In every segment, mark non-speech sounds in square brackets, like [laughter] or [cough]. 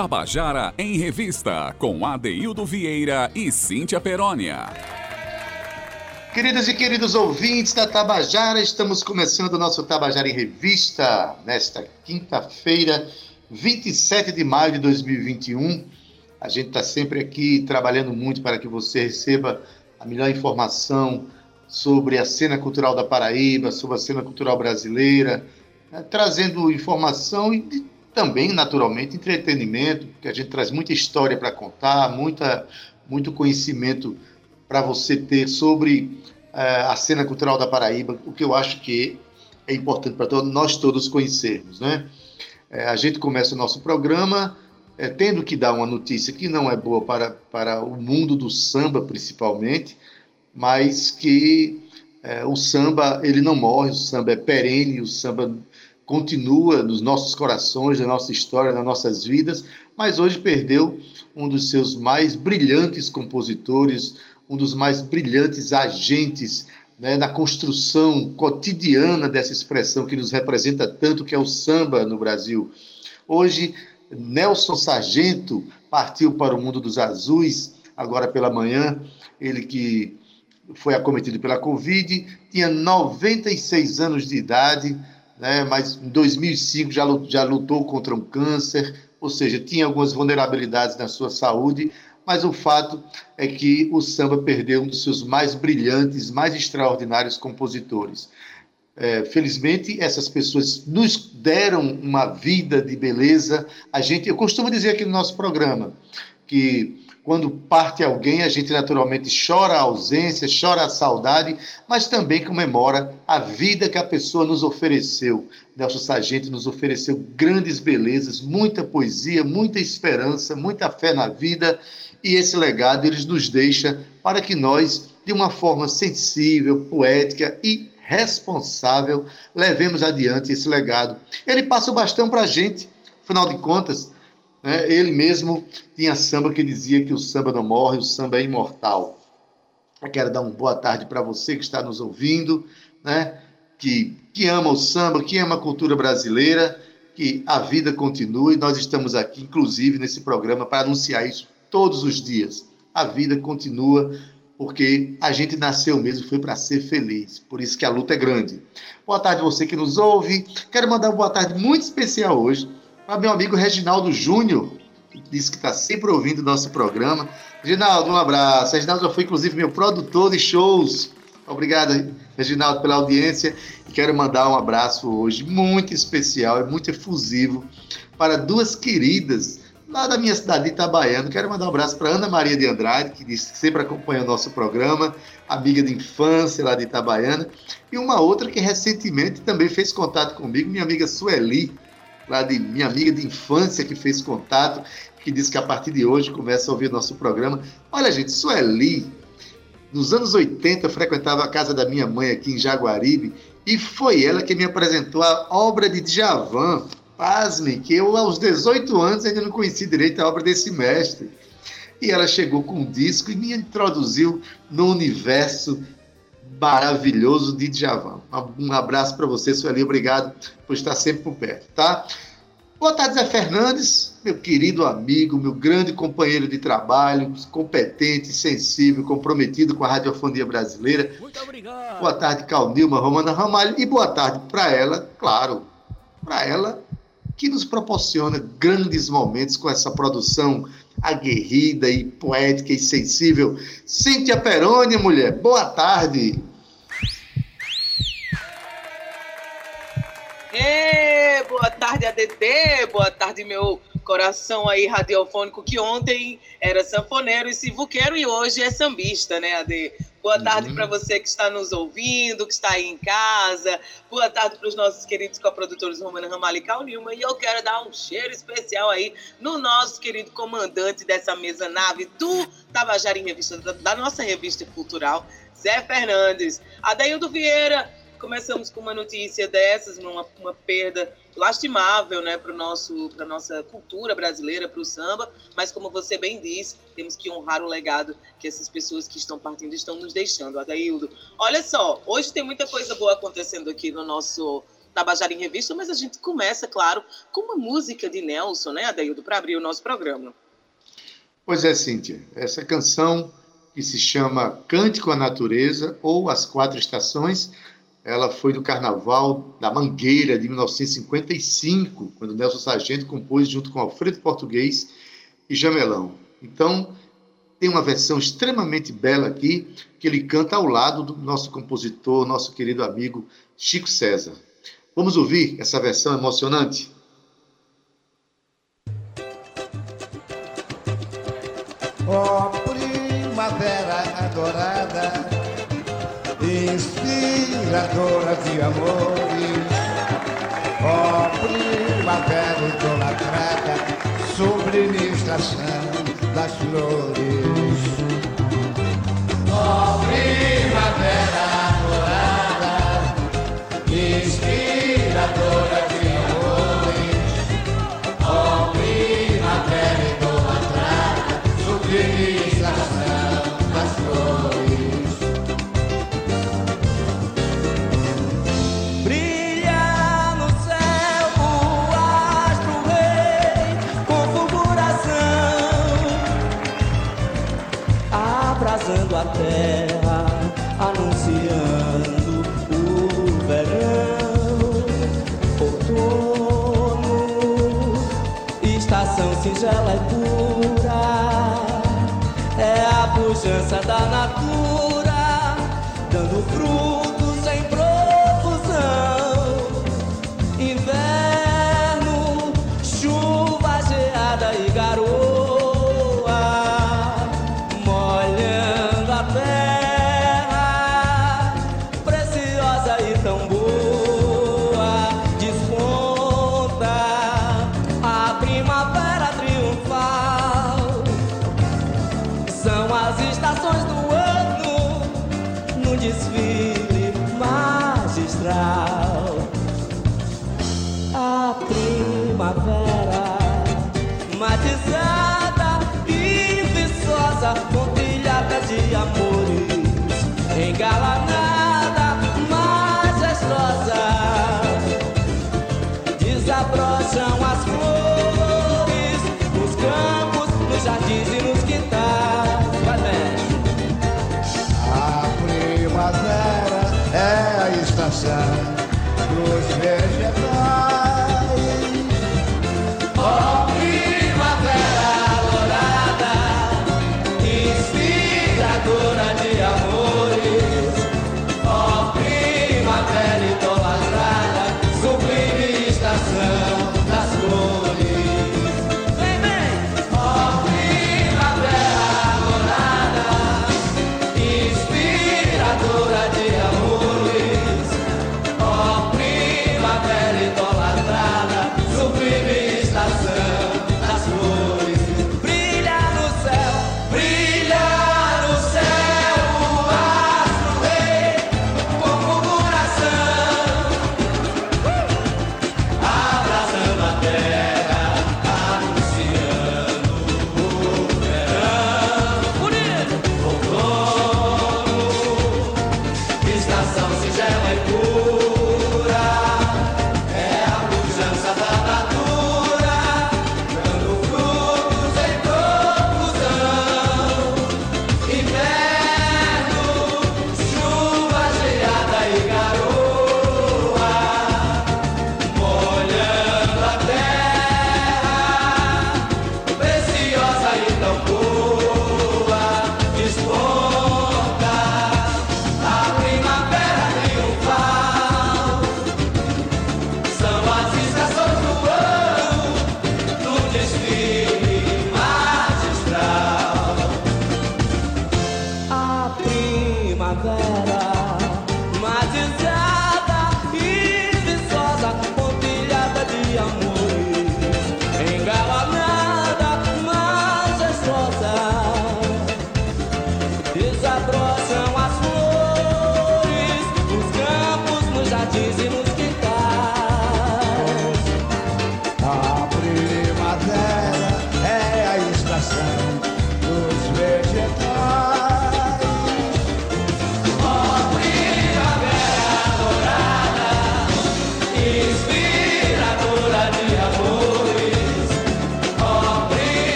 Tabajara em Revista, com Adeildo Vieira e Cíntia Perónia. Queridas e queridos ouvintes da Tabajara, estamos começando o nosso Tabajara em Revista nesta quinta-feira, 27 de maio de 2021. A gente está sempre aqui trabalhando muito para que você receba a melhor informação sobre a cena cultural da Paraíba, sobre a cena cultural brasileira, né, trazendo informação e também, naturalmente, entretenimento, porque a gente traz muita história para contar, muita, muito conhecimento para você ter sobre uh, a cena cultural da Paraíba, o que eu acho que é importante para todos, nós todos conhecermos. Né? É, a gente começa o nosso programa é, tendo que dar uma notícia que não é boa para, para o mundo do samba, principalmente, mas que o samba ele não morre, o samba é perene, o samba continua nos nossos corações, na nossa história, nas nossas vidas, mas hoje perdeu um dos seus mais brilhantes compositores, um dos mais brilhantes agentes né, na construção cotidiana dessa expressão que nos representa tanto, que é o samba no Brasil. Hoje, Nelson Sargento partiu para o mundo dos azuis, agora pela manhã, ele que foi acometido pela Covid, tinha 96 anos de idade, né, mas em 2005 já, já lutou contra um câncer, ou seja, tinha algumas vulnerabilidades na sua saúde, mas o fato é que o samba perdeu um dos seus mais brilhantes, mais extraordinários compositores. É, felizmente, essas pessoas nos deram uma vida de beleza. A gente, eu costumo dizer aqui no nosso programa que quando parte alguém, a gente naturalmente chora a ausência, chora a saudade, mas também comemora a vida que a pessoa nos ofereceu. Nelson Sargento nos ofereceu grandes belezas, muita poesia, muita esperança, muita fé na vida, e esse legado eles nos deixa para que nós, de uma forma sensível, poética e responsável, levemos adiante esse legado. Ele passa o bastão para a gente, afinal de contas, né, ele mesmo tinha samba que dizia que o samba não morre, o samba é imortal. Eu quero dar uma boa tarde para você que está nos ouvindo, né, que, que ama o samba, que ama a cultura brasileira, que a vida continue. Nós estamos aqui, inclusive, nesse programa para anunciar isso todos os dias. A vida continua porque a gente nasceu mesmo foi para ser feliz. Por isso que a luta é grande. Boa tarde você que nos ouve. Quero mandar uma boa tarde muito especial hoje para meu amigo Reginaldo Júnior, disse que está sempre ouvindo o nosso programa. Reginaldo, um abraço. Reginaldo já foi, inclusive, meu produtor de shows. Obrigado, Reginaldo, pela audiência. E quero mandar um abraço hoje muito especial e muito efusivo para duas queridas lá da minha cidade de Itabaiana. Quero mandar um abraço para Ana Maria de Andrade, que sempre acompanha o nosso programa, amiga de infância lá de Itabaiana, e uma outra que recentemente também fez contato comigo, minha amiga Sueli, lá de minha amiga de infância que fez contato, que disse que a partir de hoje começa a ouvir nosso programa. Olha, gente, Sueli, nos anos 80 eu frequentava a casa da minha mãe aqui em Jaguaribe, e foi ela que me apresentou a obra de Djavan, Pasme, que eu aos 18 anos ainda não conheci direito a obra desse mestre. E ela chegou com um disco e me introduziu no universo maravilhoso de Djavan. Um abraço para você, Sueli. Obrigado por estar sempre por perto, tá? Boa tarde, Zé Fernandes, meu querido amigo, meu grande companheiro de trabalho, competente, sensível, comprometido com a radiofonia brasileira. Muito obrigado. Boa tarde, Calnilma Romana Ramalho. E boa tarde para ela, claro, para ela que nos proporciona grandes momentos com essa produção aguerrida e poética e sensível. Cíntia Perônia, mulher, boa tarde. Ei, boa tarde, ADD, boa tarde, meu coração aí radiofônico, que ontem era sanfoneiro e sivuqueiro e hoje é sambista, né, AD? Boa tarde uhum. para você que está nos ouvindo, que está aí em casa. Boa tarde para os nossos queridos coprodutores Romana Ramalho e Cal Nilma. E eu quero dar um cheiro especial aí no nosso querido comandante dessa mesa nave do Tabajara em Revista, da nossa revista cultural, Zé Fernandes. Adaildo Vieira, começamos com uma notícia dessas, uma, uma perda lastimável né, para a nossa cultura brasileira, para o samba, mas como você bem disse, temos que honrar o legado que essas pessoas que estão partindo estão nos deixando, Adaildo. Olha só, hoje tem muita coisa boa acontecendo aqui no nosso Tabajara em Revista, mas a gente começa, claro, com uma música de Nelson, né, Adaildo, para abrir o nosso programa. Pois é, Cíntia, essa canção que se chama Cântico à Natureza ou As Quatro Estações ela foi do Carnaval da Mangueira de 1955, quando Nelson Sargento compôs junto com Alfredo Português e Jamelão. Então, tem uma versão extremamente bela aqui, que ele canta ao lado do nosso compositor, nosso querido amigo Chico César. Vamos ouvir essa versão emocionante? Ó oh, primavera adorada inspiradora de amores. Ó oh, primavera idolatrada, sublime estação das flores. singela e é pura, é a pujança da natureza. llorar.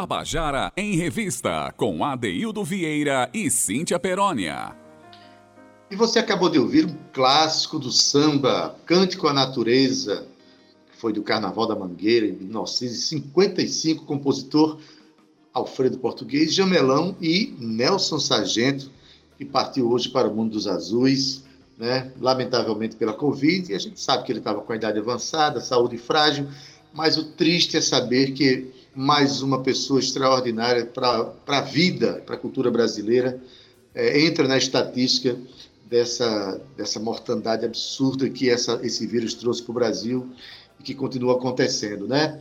Tabajara em Revista, com Adeildo Vieira e Cíntia Perónia. E você acabou de ouvir um clássico do samba, Cântico à Natureza, que foi do Carnaval da Mangueira, em 1955, compositor Alfredo Português, Jamelão e Nelson Sargento, que partiu hoje para o mundo dos azuis, né? lamentavelmente pela Covid, e a gente sabe que ele estava com a idade avançada, saúde frágil, mas o triste é saber que mais uma pessoa extraordinária para a vida, para a cultura brasileira, é, entra na estatística dessa, dessa mortandade absurda que essa, esse vírus trouxe para o Brasil e que continua acontecendo, né?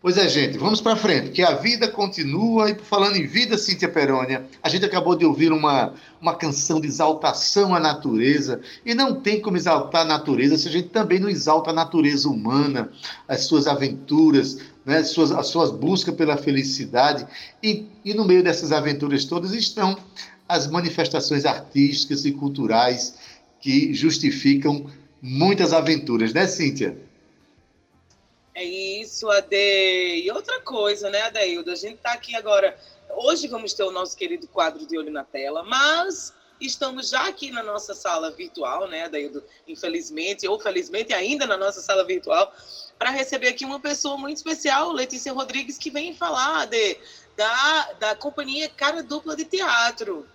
Pois é, gente, vamos para frente, que a vida continua. E falando em vida, Cíntia Perônia, a gente acabou de ouvir uma, uma canção de exaltação à natureza. E não tem como exaltar a natureza se a gente também não exalta a natureza humana, as suas aventuras, né, as, suas, as suas buscas pela felicidade. E, e no meio dessas aventuras todas estão as manifestações artísticas e culturais que justificam muitas aventuras, né, Cíntia? É isso, Ade. E outra coisa, né, Adeildo? A gente está aqui agora. Hoje vamos ter o nosso querido quadro de olho na tela, mas estamos já aqui na nossa sala virtual, né, Adeildo? Infelizmente, ou felizmente, ainda na nossa sala virtual, para receber aqui uma pessoa muito especial, Letícia Rodrigues, que vem falar de, da, da companhia Cara Dupla de Teatro.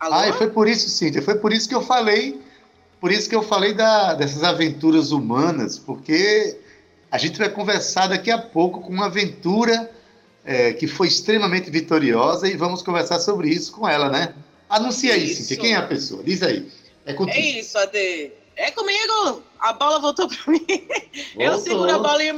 Alô? Ah, e foi por isso, Cíntia, foi por isso que eu falei, por isso que eu falei da, dessas aventuras humanas, porque a gente vai conversar daqui a pouco com uma aventura é, que foi extremamente vitoriosa e vamos conversar sobre isso com ela, né? Anuncia aí, Cíntia, quem é a pessoa? Diz aí. É, contigo. é isso, Ade. É comigo! A bola voltou para mim. Voltou. Eu seguro a bola e,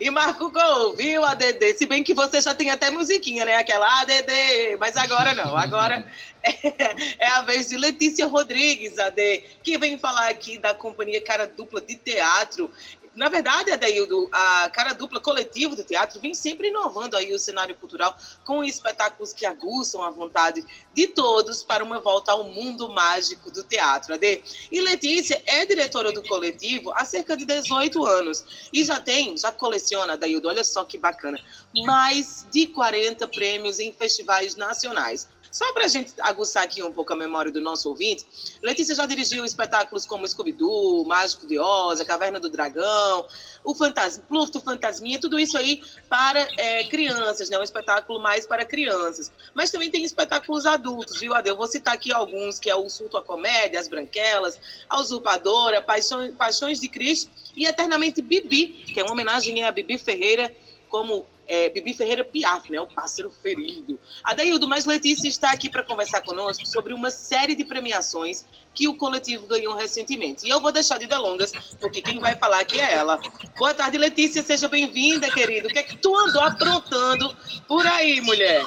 e marco o gol, viu, ADD? Se bem que você já tem até musiquinha, né? Aquela ADD. Mas agora não. Agora é, [laughs] é a vez de Letícia Rodrigues, AD, que vem falar aqui da companhia Cara Dupla de Teatro. Na verdade, Adaildo, a cara dupla coletivo do teatro vem sempre inovando aí o cenário cultural com espetáculos que aguçam a vontade de todos para uma volta ao mundo mágico do teatro, Ade. E Letícia é diretora do coletivo há cerca de 18 anos e já tem, já coleciona, Adaildo, olha só que bacana, mais de 40 prêmios em festivais nacionais. Só para a gente aguçar aqui um pouco a memória do nosso ouvinte, Letícia já dirigiu espetáculos como Scooby-Doo, Mágico de Oz, A Caverna do Dragão, o Fantasma, Pluto Fantasminha, tudo isso aí para é, crianças, né? Um espetáculo mais para crianças. Mas também tem espetáculos adultos, viu, Adel? Vou citar aqui alguns, que é o Sulto à Comédia, As Branquelas, A Usurpadora, Paixões, Paixões de Cristo e Eternamente Bibi, que é uma homenagem a Bibi Ferreira como é, Bibi Ferreira Piaf, né, o pássaro ferido. Adaildo, mas Letícia está aqui para conversar conosco sobre uma série de premiações que o coletivo ganhou recentemente. E eu vou deixar de delongas, porque quem vai falar aqui é ela. Boa tarde, Letícia, seja bem-vinda, querido. O que é que tu andou aprontando por aí, mulher?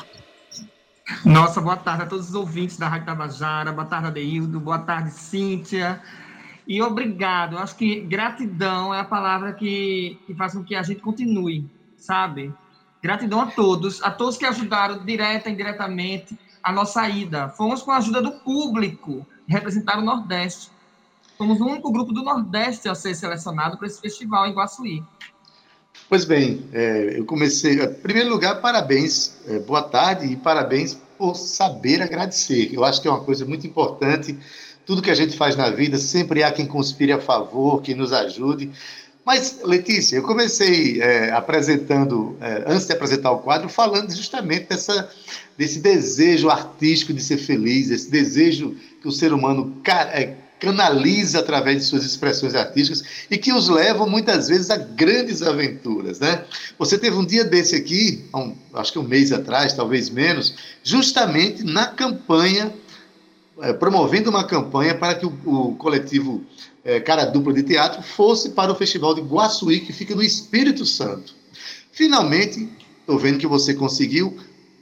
Nossa, boa tarde a todos os ouvintes da Rádio Tabajara, boa tarde, Adeildo, boa tarde, Cíntia. E obrigado. Eu acho que gratidão é a palavra que, que faz com que a gente continue, sabe? Gratidão a todos, a todos que ajudaram direta e indiretamente a nossa ida. Fomos com a ajuda do público representar o Nordeste. Fomos o único grupo do Nordeste a ser selecionado para esse festival em Guaçuí. Pois bem, é, eu comecei. Em primeiro lugar, parabéns, é, boa tarde e parabéns por saber agradecer. Eu acho que é uma coisa muito importante. Tudo que a gente faz na vida, sempre há quem conspire a favor, quem nos ajude. Mas, Letícia, eu comecei é, apresentando, é, antes de apresentar o quadro, falando justamente dessa, desse desejo artístico de ser feliz, esse desejo que o ser humano é, canaliza através de suas expressões artísticas e que os levam muitas vezes a grandes aventuras, né? Você teve um dia desse aqui, um, acho que um mês atrás, talvez menos, justamente na campanha, é, promovendo uma campanha para que o, o coletivo é, cara dupla de teatro fosse para o Festival de Guaçuí, que fica no Espírito Santo. Finalmente, estou vendo que você conseguiu.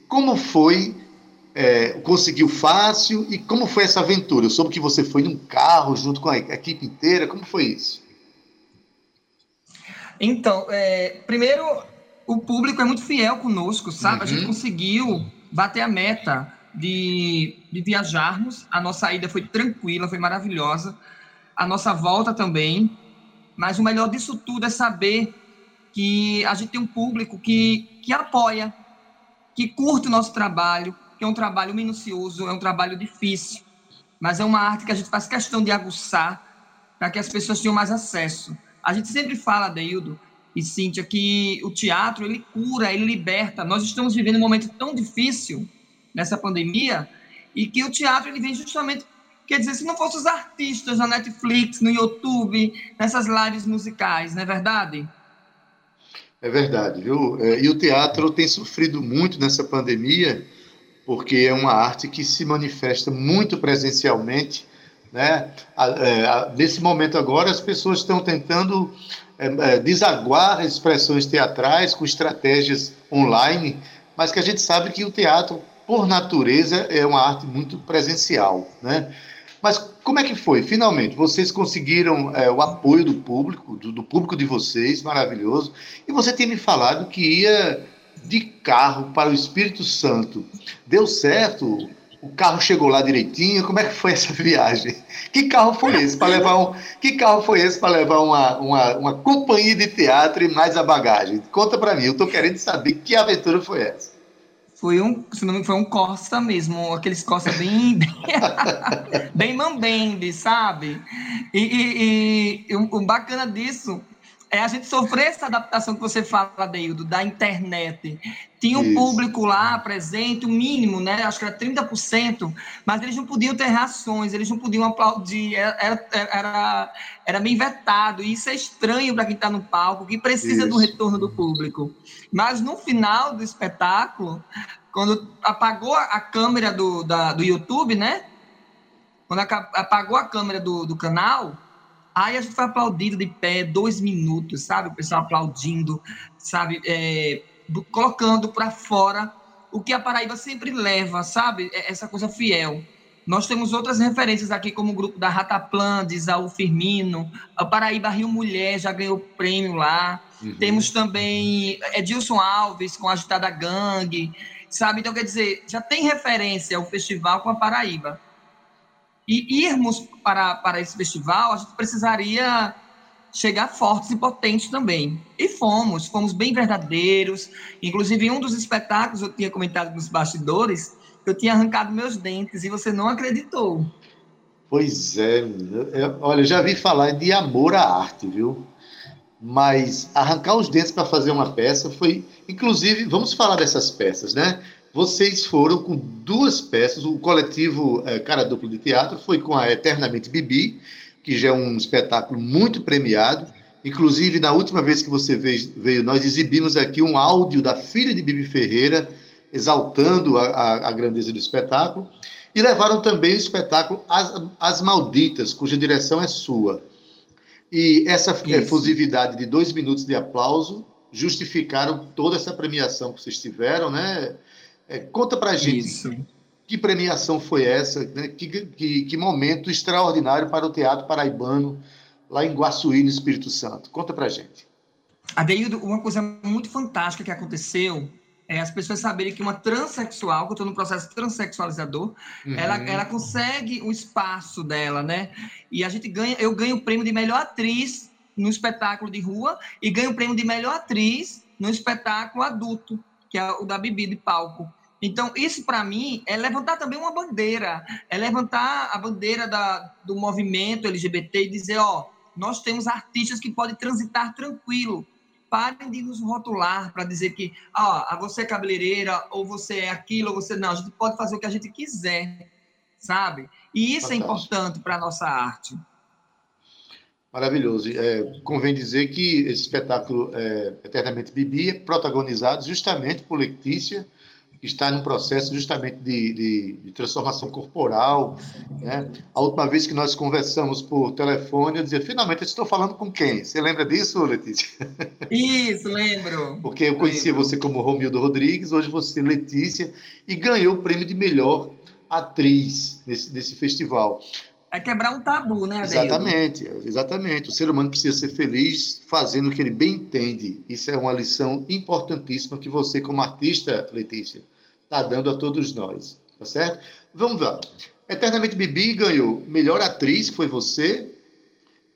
Como foi? É, conseguiu fácil? E como foi essa aventura? Eu soube que você foi num carro junto com a equipe inteira. Como foi isso? Então, é, primeiro, o público é muito fiel conosco, sabe? Uhum. A gente uhum. conseguiu bater a meta de, de viajarmos. A nossa ida foi tranquila, foi maravilhosa a nossa volta também. Mas o melhor disso tudo é saber que a gente tem um público que, que apoia, que curte o nosso trabalho, que é um trabalho minucioso, é um trabalho difícil, mas é uma arte que a gente faz questão de aguçar para que as pessoas tenham mais acesso. A gente sempre fala, Deildo e Cíntia, que o teatro ele cura, ele liberta. Nós estamos vivendo um momento tão difícil nessa pandemia e que o teatro ele vem justamente Quer dizer, se não fossem os artistas na Netflix, no YouTube, nessas lives musicais, não é verdade? É verdade, viu? É, e o teatro tem sofrido muito nessa pandemia, porque é uma arte que se manifesta muito presencialmente. Né? É, nesse momento agora, as pessoas estão tentando é, desaguar expressões teatrais com estratégias online, mas que a gente sabe que o teatro, por natureza, é uma arte muito presencial. Né? Mas como é que foi? Finalmente, vocês conseguiram é, o apoio do público, do, do, público de vocês, maravilhoso. E você tinha me falado que ia de carro para o Espírito Santo. Deu certo? O carro chegou lá direitinho? Como é que foi essa [laughs] viagem? Que carro foi esse para levar um? Que carro foi esse para levar uma, uma, uma companhia de teatro e mais a bagagem? Conta para mim. Eu estou querendo saber que aventura foi essa. Foi um, se não me foi um Costa mesmo, aqueles Costa bem, bem, [laughs] bem mambembe, sabe? E, e, e, o bacana disso é a gente sofrer essa adaptação que você fala, Deildo, da internet. Tinha um Isso. público lá presente, o mínimo, né? Acho que era 30%, mas eles não podiam ter reações, eles não podiam aplaudir, era, era, era bem vetado. E isso é estranho para quem está no palco, que precisa Isso. do retorno do público. Mas no final do espetáculo, quando apagou a câmera do, da, do YouTube, né? Quando apagou a câmera do, do canal, Aí a gente foi aplaudido de pé dois minutos, sabe? O pessoal aplaudindo, sabe? É, colocando para fora o que a Paraíba sempre leva, sabe? É, essa coisa fiel. Nós temos outras referências aqui, como o grupo da Rataplan, de Isaú Firmino, a Paraíba Rio Mulher já ganhou prêmio lá. Uhum. Temos também Edilson Alves com a Agitada Gangue, sabe? Então, quer dizer, já tem referência ao festival com a Paraíba. E irmos para, para esse festival, a gente precisaria chegar fortes e potentes também. E fomos, fomos bem verdadeiros. Inclusive, em um dos espetáculos, eu tinha comentado nos bastidores, eu tinha arrancado meus dentes e você não acreditou. Pois é, olha, já vi falar de amor à arte, viu? Mas arrancar os dentes para fazer uma peça foi. Inclusive, vamos falar dessas peças, né? Vocês foram com duas peças. O coletivo é, Cara Duplo de Teatro foi com a Eternamente Bibi, que já é um espetáculo muito premiado. Inclusive, na última vez que você veio, nós exibimos aqui um áudio da filha de Bibi Ferreira, exaltando a, a, a grandeza do espetáculo. E levaram também o espetáculo As, As Malditas, cuja direção é sua. E essa Isso. efusividade de dois minutos de aplauso justificaram toda essa premiação que vocês tiveram, né? É, conta para gente Isso. que premiação foi essa, né? que, que, que, momento extraordinário para o teatro paraibano lá em Guaçuí, no Espírito Santo. Conta para gente. Adeildo, uma coisa muito fantástica que aconteceu é as pessoas saberem que uma transexual, que eu estou no processo transexualizador, uhum. ela, ela consegue o espaço dela, né? E a gente ganha, eu ganho o prêmio de melhor atriz no espetáculo de rua e ganho o prêmio de melhor atriz no espetáculo adulto, que é o da Bibi de palco. Então, isso para mim é levantar também uma bandeira, é levantar a bandeira da, do movimento LGBT e dizer: ó, nós temos artistas que podem transitar tranquilo. Parem de nos rotular para dizer que ó, você é cabeleireira, ou você é aquilo, ou você não. A gente pode fazer o que a gente quiser, sabe? E isso é Fantástico. é importante para a nossa arte. Maravilhoso. É, convém dizer que esse espetáculo é, Eternamente Bibi é protagonizado justamente por Letícia está num processo justamente de, de, de, transformação corporal. Né? A última vez que nós conversamos por telefone, eu dizia, finalmente eu estou falando com quem? Você lembra disso, Letícia? Isso, lembro. Porque eu conhecia lembro. você como Romildo Rodrigues, hoje você Letícia, e ganhou o prêmio de melhor atriz nesse, nesse festival. É quebrar um tabu, né, Adeildo? Exatamente, exatamente. O ser humano precisa ser feliz fazendo o que ele bem entende. Isso é uma lição importantíssima que você, como artista, Letícia, está dando a todos nós. Tá certo? Vamos lá. Eternamente Bibi ganhou melhor atriz, que foi você,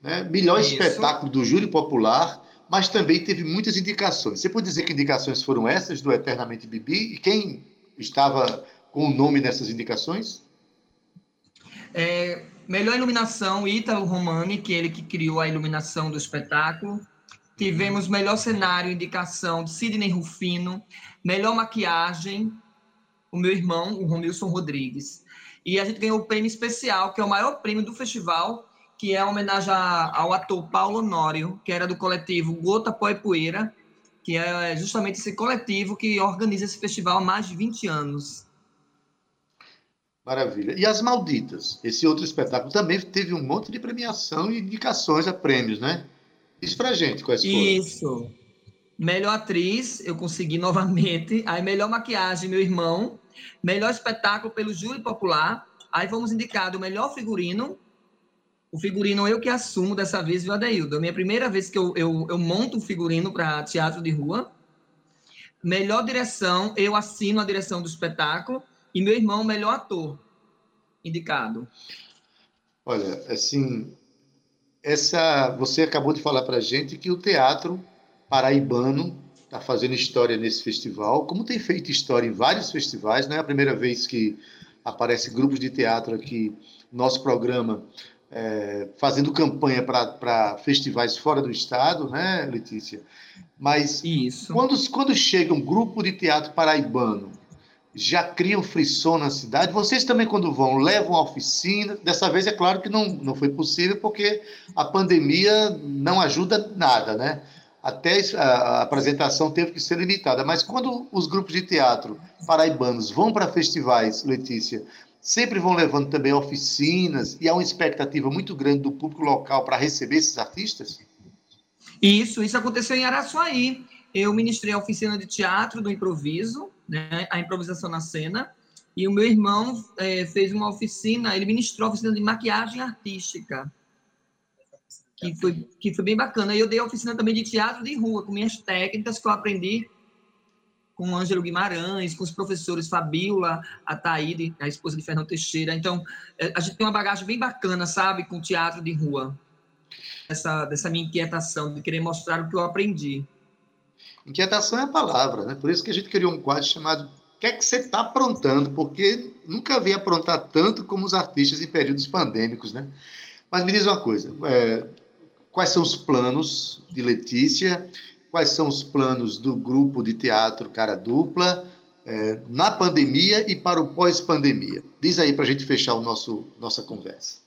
né? melhor Isso. espetáculo do júri popular, mas também teve muitas indicações. Você pode dizer que indicações foram essas do Eternamente Bibi? E quem estava com o nome nessas indicações? É, melhor iluminação, Ítalo Romani, que é ele que criou a iluminação do espetáculo. Tivemos melhor cenário, indicação de Sidney Rufino. Melhor maquiagem, o meu irmão, o Romilson Rodrigues. E a gente ganhou o prêmio especial, que é o maior prêmio do festival, que é uma homenagem a- ao ator Paulo Honório, que era do coletivo Gota Pó e Poeira, que é justamente esse coletivo que organiza esse festival há mais de 20 anos. Maravilha. E As Malditas? Esse outro espetáculo também teve um monte de premiação e indicações a prêmios, né? Diz pra gente quais foram. Isso. Melhor atriz, eu consegui novamente. Aí, melhor maquiagem, meu irmão. Melhor espetáculo pelo júri popular. Aí, fomos indicados o melhor figurino. O figurino eu que assumo dessa vez, viu, Adeildo? É a minha primeira vez que eu, eu, eu monto um figurino para teatro de rua. Melhor direção, eu assino a direção do espetáculo. E meu irmão, melhor ator, indicado. Olha, assim, essa você acabou de falar para gente que o teatro paraibano está fazendo história nesse festival, como tem feito história em vários festivais, não é a primeira vez que aparece grupos de teatro aqui no nosso programa é, fazendo campanha para festivais fora do estado, né, Letícia? Mas Isso. quando, quando chega um grupo de teatro paraibano, já cria um frisson na cidade. Vocês também, quando vão, levam a oficina. Dessa vez, é claro que não, não foi possível, porque a pandemia não ajuda nada, né? Até a apresentação teve que ser limitada. Mas quando os grupos de teatro paraibanos vão para festivais, Letícia, sempre vão levando também oficinas e há uma expectativa muito grande do público local para receber esses artistas? Isso, isso aconteceu em Araçuaí. Eu ministrei a oficina de teatro do improviso, né, a improvisação na cena, e o meu irmão eh, fez uma oficina, ele ministrou a oficina de maquiagem artística, que foi, que foi bem bacana. E eu dei a oficina também de teatro de rua, com minhas técnicas que eu aprendi com o Ângelo Guimarães, com os professores Fabiola, a Taíde, a esposa de Fernando Teixeira. Então, eh, a gente tem uma bagagem bem bacana, sabe, com teatro de rua. Essa, dessa minha inquietação de querer mostrar o que eu aprendi. Inquietação é a palavra, né? Por isso que a gente criou um quadro chamado O que é que você está aprontando? Porque nunca vi aprontar tanto como os artistas em períodos pandêmicos, né? Mas me diz uma coisa: é, quais são os planos de Letícia? Quais são os planos do grupo de teatro Cara Dupla é, na pandemia e para o pós-pandemia? Diz aí para a gente fechar o nosso nossa conversa.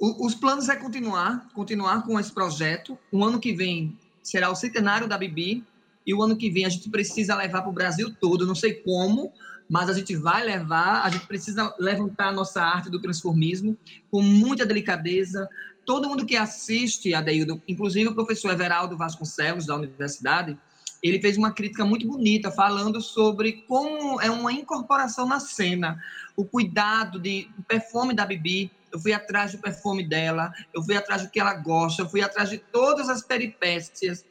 O, os planos é continuar, continuar com esse projeto. O ano que vem será o centenário da Bibi e o ano que vem a gente precisa levar para o Brasil todo. Não sei como, mas a gente vai levar. A gente precisa levantar a nossa arte do transformismo com muita delicadeza. Todo mundo que assiste, Adeildo, inclusive o professor Everaldo Vasconcelos, da universidade, ele fez uma crítica muito bonita, falando sobre como é uma incorporação na cena, o cuidado de o perfume da Bibi. Eu fui atrás do perfume dela, eu fui atrás do que ela gosta, eu fui atrás de todas as peripécias.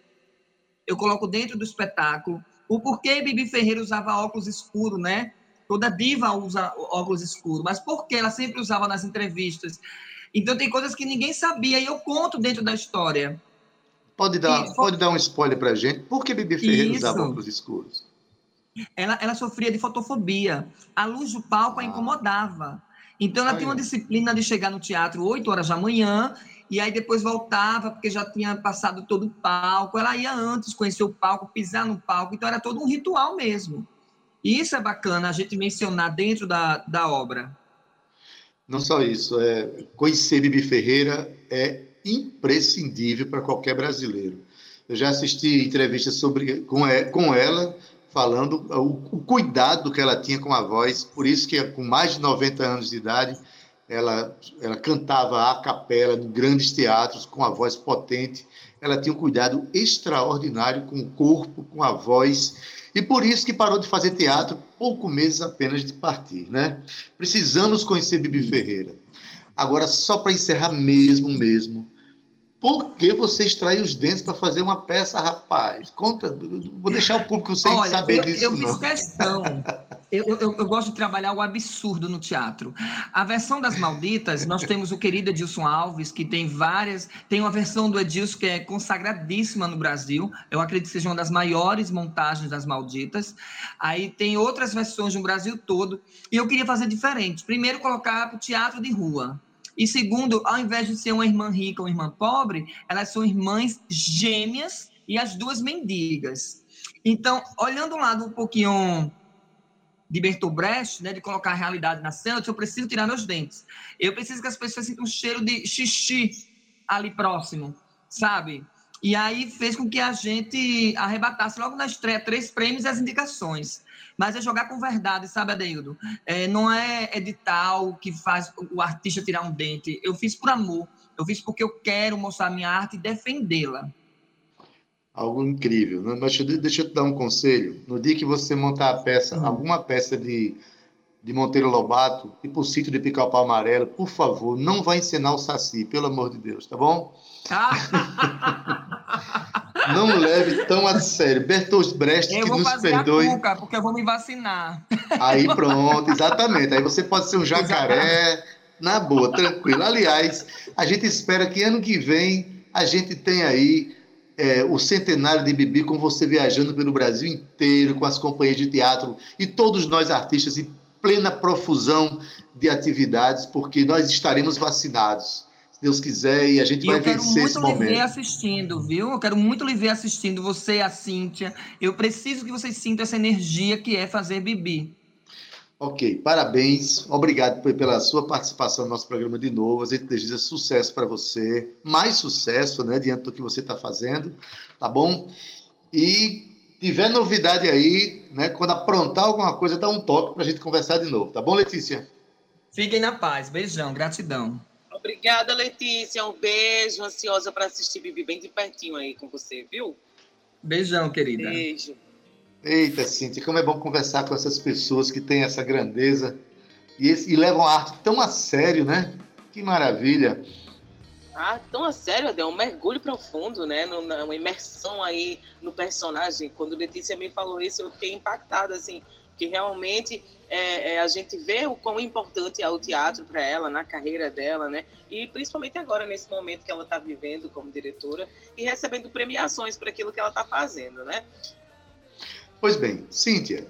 Eu coloco dentro do espetáculo o porquê Bibi Ferreira usava óculos escuros, né? Toda diva usa óculos escuros, mas por que ela sempre usava nas entrevistas? Então tem coisas que ninguém sabia e eu conto dentro da história. Pode dar, E- pode dar um spoiler para a gente? Por que Bibi Ferreira Isso. usava óculos escuros? ela, ela sofria de fotofobia. A luz do palco a Ah. incomodava. Então, ela tinha uma disciplina de chegar no teatro 8 horas da manhã e aí depois voltava, porque já tinha passado todo o palco. Ela ia antes conhecer o palco, pisar no palco. Então, era todo um ritual mesmo. E isso é bacana a gente mencionar dentro da, da obra. Não só isso, é, conhecer Bibi Ferreira é imprescindível para qualquer brasileiro. Eu já assisti entrevistas sobre, com, com ela, falando o, o cuidado que ela tinha com a voz, por isso que com mais de 90 anos de idade, ela, ela cantava a capela em grandes teatros, com a voz potente. Ela tinha um cuidado extraordinário com o corpo, com a voz, e por isso que parou de fazer teatro pouco meses apenas de partir, né? Precisamos conhecer Bibi Ferreira. Agora, só para encerrar mesmo, mesmo, Por que você extrai os dentes para fazer uma peça, rapaz? Conta, vou deixar o público sem Olha, saber eu, disso. eu fiz não. questão. [laughs] Eu, eu, eu gosto de trabalhar o absurdo no teatro. A versão das Malditas, nós temos o querido Edilson Alves, que tem várias. Tem uma versão do Edilson que é consagradíssima no Brasil. Eu acredito que seja uma das maiores montagens das Malditas. Aí tem outras versões no Brasil todo. E eu queria fazer diferente. Primeiro, colocar para o teatro de rua. E segundo, ao invés de ser uma irmã rica ou uma irmã pobre, elas são irmãs gêmeas e as duas mendigas. Então, olhando um lado um pouquinho de Bertolt Brecht, né, de colocar a realidade na cena, eu disse, eu preciso tirar meus dentes. Eu preciso que as pessoas sintam um cheiro de xixi ali próximo, sabe? E aí fez com que a gente arrebatasse logo na estreia três prêmios e as indicações. Mas é jogar com verdade, sabe, Adeildo? É, não é edital que faz o artista tirar um dente. Eu fiz por amor. Eu fiz porque eu quero mostrar minha arte e defendê-la. Algo incrível. né? Mas deixa eu- te dar um conselho. No dia que você montar a peça, Hum. alguma peça de, de Monteiro Lobato, tipo o sítio de Pica-Pau Amarelo, por favor, não vai encenar o Saci, pelo amor de Deus, tá bom? [laughs] Não leve tão a sério. Bertolt Brecht, eu que vou nos fazer perdoe. a cuca, porque eu vou me vacinar. Aí pronto, exatamente. Aí você pode ser um jacaré, na boa, tranquilo. Aliás, a gente espera que ano que vem a gente tenha aí é, o centenário de Bibi com você viajando pelo Brasil inteiro, com as companhias de teatro e todos nós artistas em plena profusão de atividades, porque nós estaremos vacinados. Deus quiser, e a gente E vai eu quero vencer esse muito lhe ver momento. assistindo, viu? Eu quero muito lhe ver assistindo, você e a Cíntia. Eu preciso que vocês sintam essa energia que é fazer Bibi. Ok, parabéns. Obrigado pe- pela sua participação no nosso programa de novo. A gente deseja sucesso para você, mais sucesso, né, diante do que você está fazendo, tá bom? E tiver novidade aí, né, quando aprontar alguma coisa, dá um toque para a gente conversar de novo, tá bom, Letícia? Fiquem na paz. Beijão, gratidão. Obrigada, Letícia. Um beijo. Ansiosa para assistir Bibi bem de pertinho aí com você, viu? Beijão, querida. Beijo. Eita, Cíntia, como é bom conversar com essas pessoas que têm essa grandeza e, esse- e levam a arte tão a sério, né? Que maravilha. Ah, tão a sério, Adel, um mergulho profundo, né? No- na- Uma imersão aí no personagem. Quando Letícia me falou isso, eu fiquei impactada, assim, que realmente é, é, a gente vê o quão importante é o teatro para ela, na carreira dela, né? E principalmente agora, nesse momento que ela está vivendo como diretora e recebendo premiações por aquilo que ela está fazendo, né? Pois bem, Cíntia,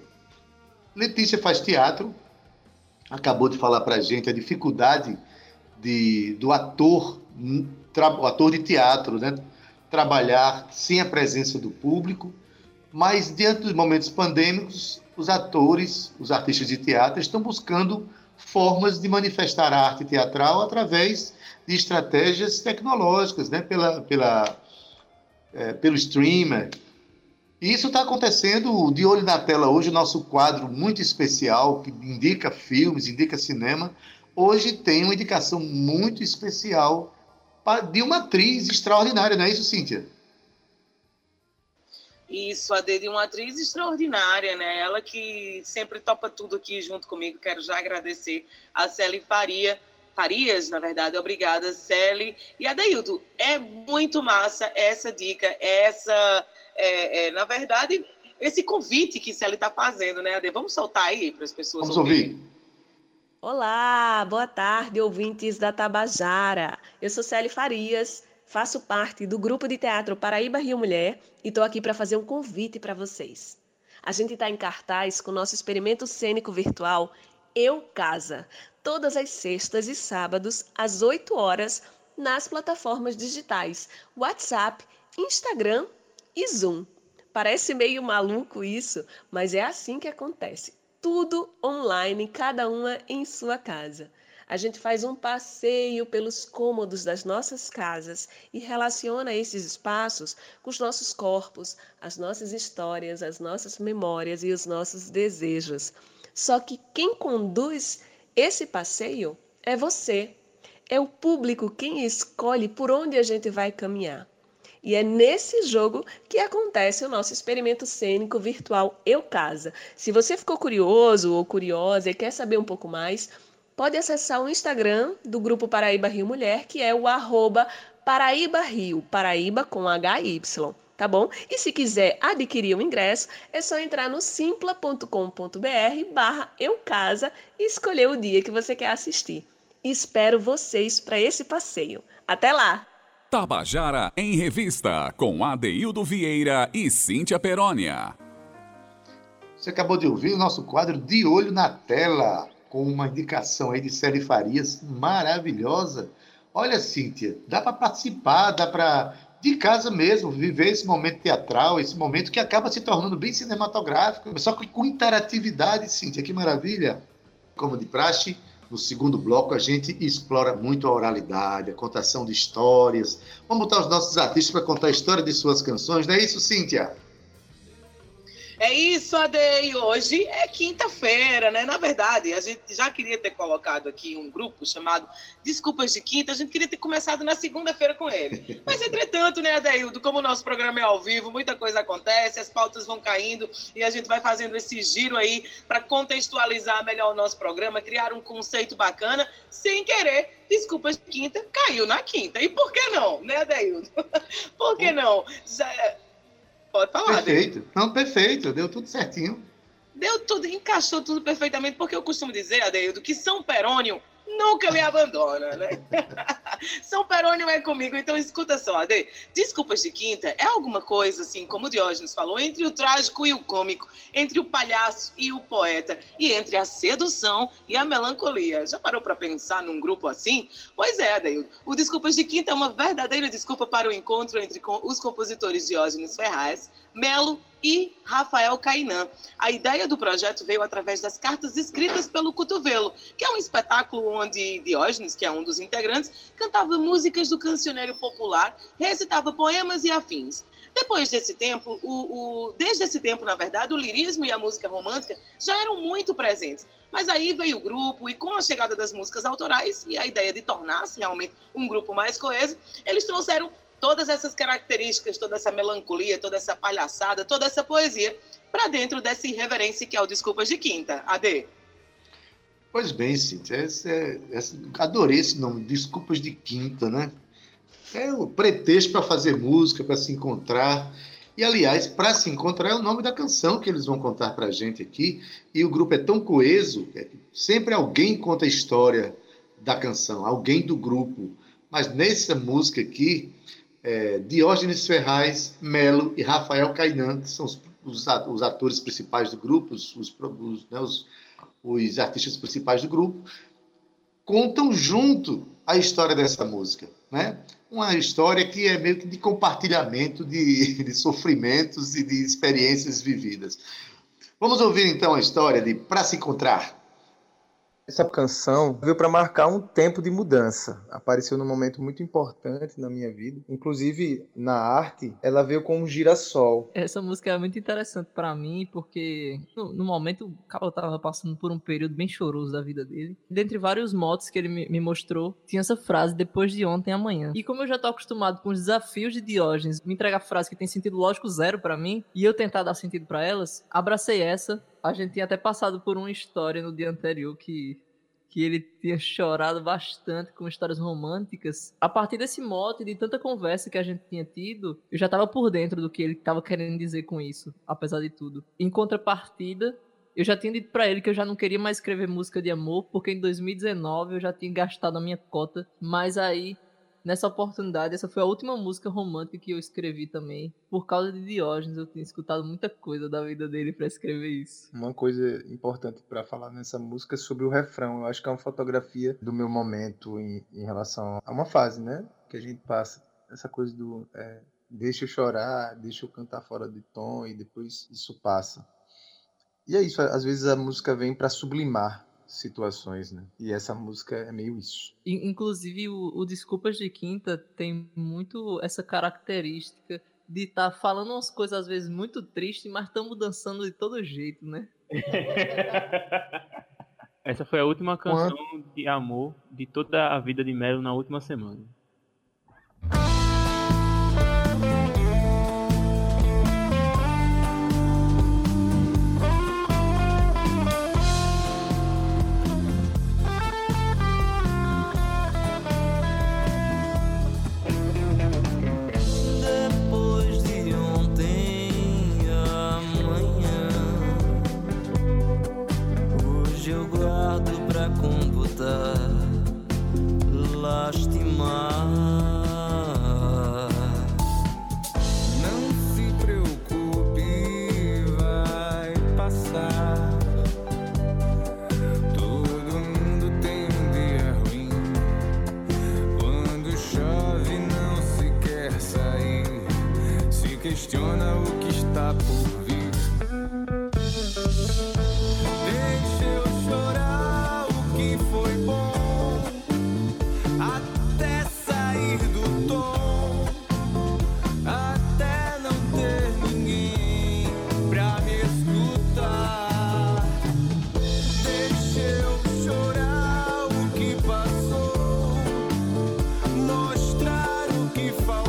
Letícia faz teatro, acabou de falar para a gente a dificuldade de, do ator, tra- ator de teatro, né, trabalhar sem a presença do público, mas diante dos momentos pandêmicos, os atores, os artistas de teatro estão buscando formas de manifestar a arte teatral através de estratégias tecnológicas, né, pela, pela, eh, pelo streamer, e isso está acontecendo de olho na tela hoje, o nosso quadro muito especial, que indica filmes, indica cinema, hoje tem uma indicação muito especial de uma atriz extraordinária, não é isso, Cíntia? Isso, a Dede é uma atriz extraordinária, né? Ela que sempre topa tudo aqui junto comigo. Quero já agradecer a Celi Faria, Farias, na verdade. Obrigada, Celi. E Adeildo, é muito massa essa dica, essa, é, é, na verdade, esse convite que Celi está fazendo, né, Ade? Vamos soltar aí para as pessoas Vamos ouvirem. ouvir. Olá, boa tarde, ouvintes da Tabajara. Eu sou Célia Farias, faço parte do grupo de teatro Paraíba Rio Mulher e estou aqui para fazer um convite para vocês. A gente está em cartaz com o nosso experimento cênico virtual Eu Casa, todas as sextas e sábados, às 8 horas, nas plataformas digitais WhatsApp, Instagram e Zoom. Parece meio maluco isso, mas é assim que acontece tudo online, cada uma em sua casa. A gente faz um passeio pelos cômodos das nossas casas e relaciona esses espaços com os nossos corpos, as nossas histórias, as nossas memórias e os nossos desejos. Só que quem conduz esse passeio é você. É o público quem escolhe por onde a gente vai caminhar. E é nesse jogo que acontece o nosso experimento cênico virtual Eu Casa. Se você ficou curioso ou curiosa e quer saber um pouco mais, pode acessar o Instagram do Grupo Paraíba Rio Mulher, que é o arroba Paraíba Rio, Paraíba com HY, tá bom? E se quiser adquirir o ingresso, é só entrar no simpla.com.br barra eucasa e escolher o dia que você quer assistir. Espero vocês para esse passeio. Até lá! Tabajara em Revista, com Adeildo Vieira e Cíntia Perónia. Você acabou de ouvir o nosso quadro De Olho na Tela, com uma indicação aí de Célia Farias maravilhosa. Olha, Cíntia, dá para participar, dá para, de casa mesmo, viver esse momento teatral, esse momento que acaba se tornando bem cinematográfico, só que com interatividade, Cíntia, que maravilha. Como de praxe, no segundo bloco a gente explora muito a oralidade, a contação de histórias. Vamos botar os nossos artistas para contar a história de suas canções, não é isso, Cíntia? É isso, Adei. Hoje é quinta-feira, né? Na verdade, a gente já queria ter colocado aqui um grupo chamado Desculpas de Quinta. A gente queria ter começado na segunda-feira com ele. Mas, entretanto, né, Adeildo, como o nosso programa é ao vivo, muita coisa acontece, as pautas vão caindo e a gente vai fazendo esse giro aí para contextualizar melhor o nosso programa, criar um conceito bacana, sem querer. Desculpas de Quinta caiu na quinta. E por que não, né, Adeildo? [laughs] por que não? Já Pode falar. Perfeito. Não, perfeito. Deu tudo certinho. Deu tudo, encaixou tudo perfeitamente, porque eu costumo dizer, Adeildo, que São Perônio nunca me abandona, né? [laughs] São Perônio é comigo, então escuta só, Ade. Desculpas de quinta é alguma coisa, assim, como o Diógenes falou, entre o trágico e o cômico, entre o palhaço e o poeta, e entre a sedução e a melancolia. Já parou para pensar num grupo assim? Pois é, Adeildo. O Desculpas de Quinta é uma verdadeira desculpa para o encontro entre os compositores Diógenes Ferraz, Melo e Rafael Cainan. A ideia do projeto veio através das cartas escritas pelo Cotovelo, que é um espetáculo onde Diógenes, que é um dos integrantes, cantava músicas do cancioneiro popular, recitava poemas e afins. Depois desse tempo, o, o, desde esse tempo, na verdade, o lirismo e a música romântica já eram muito presentes. Mas aí veio o grupo, e com a chegada das músicas autorais e a ideia de tornar-se realmente um grupo mais coeso, eles trouxeram todas essas características, toda essa melancolia, toda essa palhaçada, toda essa poesia para dentro dessa irreverência que é o Desculpas de Quinta. Ade. Pois bem, Cíntia, é, adorei esse nome, Desculpas de Quinta, né? É o pretexto para fazer música, para se encontrar. E, aliás, para se encontrar é o nome da canção que eles vão contar para a gente aqui. E o grupo é tão coeso, que sempre alguém conta a história da canção, alguém do grupo. Mas nessa música aqui, é, Diógenes Ferraz, Melo e Rafael Cainan, que são os, os, os atores principais do grupo, os, os, né, os, artistas principais do grupo, contam junto a história dessa música. Né? Uma história que é meio que de compartilhamento de, [laughs] de sofrimentos e de experiências vividas. Vamos ouvir então a história de Pra Se Encontrar. Essa canção veio para marcar um tempo de mudança. Apareceu num momento muito importante na minha vida. Inclusive, na arte, ela veio com um girassol. Essa música é muito interessante para mim, porque no, no, momento o Cabo tava passando por um período bem choroso da vida dele. Dentre vários motos que ele me, me mostrou, tinha essa frase, depois de ontem, amanhã. E como eu já tô acostumado com os desafios de Diógenes, me entregar frases que tem sentido lógico zero para mim, e eu tentar dar sentido para elas, abracei essa a gente tinha até passado por uma história no dia anterior que, que ele tinha chorado bastante com histórias românticas. A partir desse mote, de tanta conversa que a gente tinha tido, eu já estava por dentro do que ele estava querendo dizer com isso, apesar de tudo. Em contrapartida, eu já tinha dito para ele que eu já não queria mais escrever música de amor, porque em 2019 eu já tinha gastado a minha cota, mas aí nessa oportunidade, essa foi a última música romântica que eu escrevi também. Por causa de Diógenes, eu tinha escutado muita coisa da vida dele para escrever isso. Uma coisa importante para falar nessa música é sobre o refrão. Eu acho que é uma fotografia do meu momento em, em relação a uma fase, né? Que a gente passa. Essa coisa do. É, deixa eu chorar, deixa eu cantar fora de tom e depois isso passa. E é isso, às vezes a música vem para sublimar situações, né? E essa música é meio isso. Inclusive, o, o Desculpas de Quinta tem muito essa característica de estar tá falando umas coisas às vezes muito tristes, mas estamos dançando de todo jeito, né? [laughs] Essa foi a última canção Quanto? de amor de toda a vida de Melo na última semana. Lastimar. Não se preocupe, vai passar. Todo mundo tem um dia ruim. Quando chove, não se quer sair. Se questiona o que está por mostrar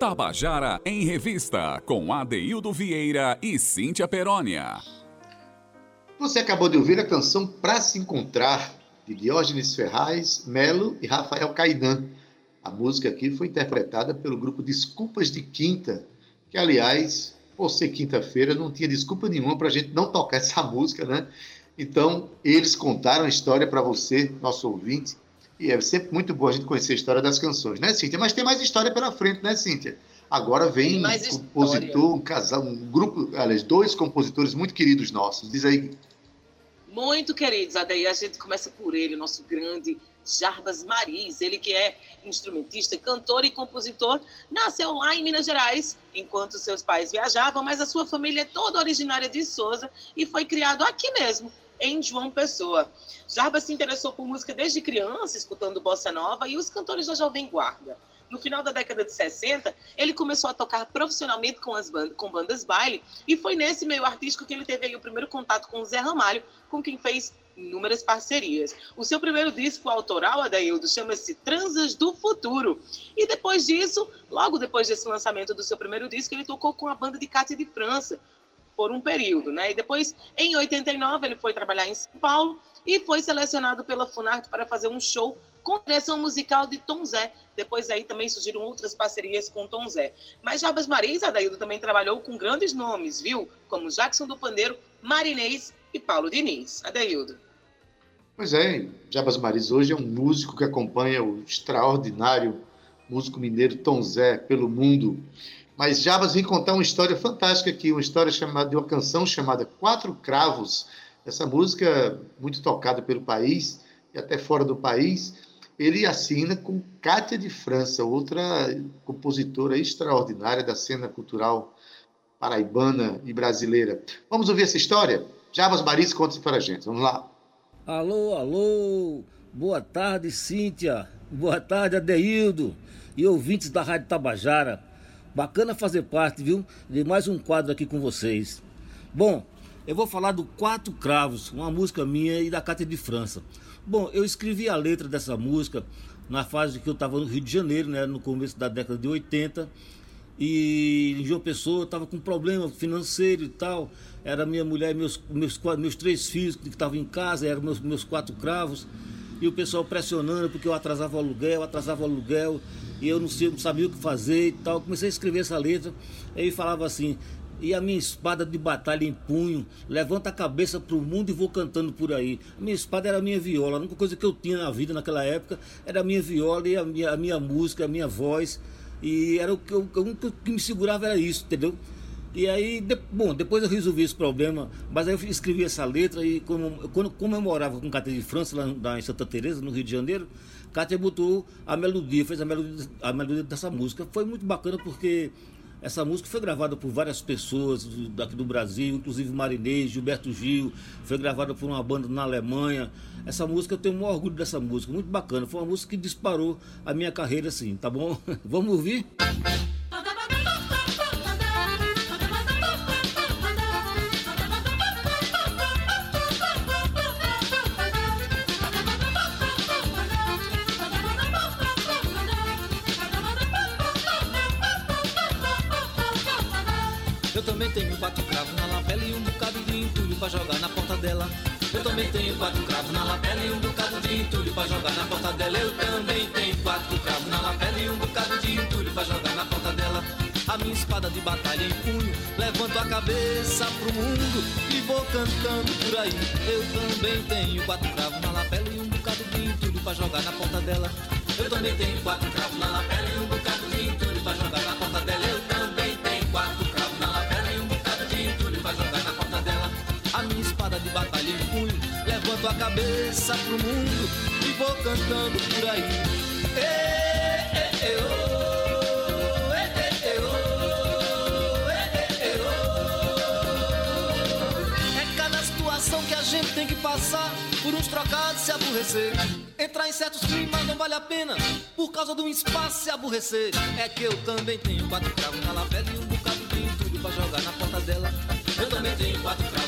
Tabajara em Revista, com Adeildo Vieira e Cíntia Perónia. Você acabou de ouvir a canção Pra Se Encontrar, de Diógenes Ferraz, Melo e Rafael Caidan. A música aqui foi interpretada pelo grupo Desculpas de Quinta, que, aliás, por ser quinta-feira, não tinha desculpa nenhuma para a gente não tocar essa [laughs] música, né? Então, eles contaram a história para você, nosso ouvinte, e é sempre muito bom a gente conhecer a história das canções, né, Cíntia? Mas tem mais história pela frente, né, Cíntia? Agora vem um compositor, um casal, um grupo, aliás, dois compositores muito queridos nossos. Diz aí. Muito queridos, Adair, a gente começa por ele, nosso grande Jarbas Maris, ele que é instrumentista, cantor e compositor, nasceu lá em Minas Gerais, enquanto seus pais viajavam, mas a sua família é toda originária de Souza e foi criado aqui mesmo, em João Pessoa. Jarbas se interessou por música desde criança, escutando bossa nova e os cantores da Jovem Guarda. No final da década de 60, ele começou a tocar profissionalmente com, as bandas, com bandas baile e foi nesse meio artístico que ele teve o primeiro contato com o Zé Ramalho, com quem fez inúmeras parcerias. O seu primeiro disco autoral, Adaildo, chama-se Transas do Futuro. E depois disso, logo depois desse lançamento do seu primeiro disco, ele tocou com a banda de Cátia de França por um período, né? E depois, em 89, ele foi trabalhar em São Paulo e foi selecionado pela Funarte para fazer um show com direção musical de Tom Zé. Depois aí também surgiram outras parcerias com Tom Zé. Mas Jabas Marins, Adaildo, também trabalhou com grandes nomes, viu? Como Jackson do Pandeiro, Marinês e Paulo Diniz. Adaildo. Pois é, Jabas Maris hoje é um músico que acompanha o extraordinário músico mineiro Tom Zé pelo mundo. Mas Jabas vem contar uma história fantástica aqui, uma história chamada de uma canção chamada Quatro Cravos. Essa música muito tocada pelo país e até fora do país. Ele assina com Cátia de França, outra compositora extraordinária da cena cultural paraibana e brasileira. Vamos ouvir essa história? Jabas Maris conta para a gente. Vamos lá. Alô, alô, Boa tarde, Cíntia. Boa tarde, Adeildo. E ouvintes da Rádio Tabajara. Bacana fazer parte, viu? De mais um quadro aqui com vocês. Bom, eu vou falar do Quatro Cravos, uma música minha e da Cátia de França. Bom, eu escrevi a letra dessa música na fase que eu estava no Rio de Janeiro, né, no começo da década de 80. E em João Pessoa estava com problema financeiro e tal. Era minha mulher, meus, meus, meus três filhos que estavam em casa, eram meus, meus quatro cravos. E o pessoal pressionando porque eu atrasava o aluguel, atrasava o aluguel. E eu não, não sabia o que fazer e tal. Comecei a escrever essa letra. Aí falava assim: e a minha espada de batalha em punho, levanta a cabeça para o mundo e vou cantando por aí. A minha espada era a minha viola, a única coisa que eu tinha na vida naquela época era a minha viola e a minha, a minha música, a minha voz. E era o que, eu, o que me segurava era isso, entendeu? E aí, de, bom, depois eu resolvi esse problema, mas aí eu escrevi essa letra e como, quando, como eu morava com Cátia de França, lá, lá em Santa Teresa, no Rio de Janeiro, Cátia botou a melodia, fez a melodia, a melodia dessa música. Foi muito bacana porque essa música foi gravada por várias pessoas daqui do Brasil, inclusive Marinês, Gilberto Gil, foi gravada por uma banda na Alemanha. Essa música, eu tenho um orgulho dessa música, muito bacana. Foi uma música que disparou a minha carreira, assim, tá bom? [laughs] Vamos ouvir? Eu levanto a cabeça pro mundo e vou cantando por aí. Eu também tenho quatro cravos na lapela e um bocado de entulho pra jogar na porta dela. Eu também tenho quatro cravos na lapela e um bocado de entulho pra jogar na porta dela. Eu também tenho quatro cravos na lapela e um bocado de entulho pra jogar na porta dela. A minha espada de batalha em punho levanto a cabeça pro mundo e vou cantando por aí. Ei, ei, ei, oh, tem que passar por uns trocados se aborrecer. Entrar em certos climas não vale a pena por causa de um espaço se aborrecer. É que eu também tenho quatro cravos na lapela e um bocado de entulho pra jogar na porta dela. Eu também tenho quatro cravos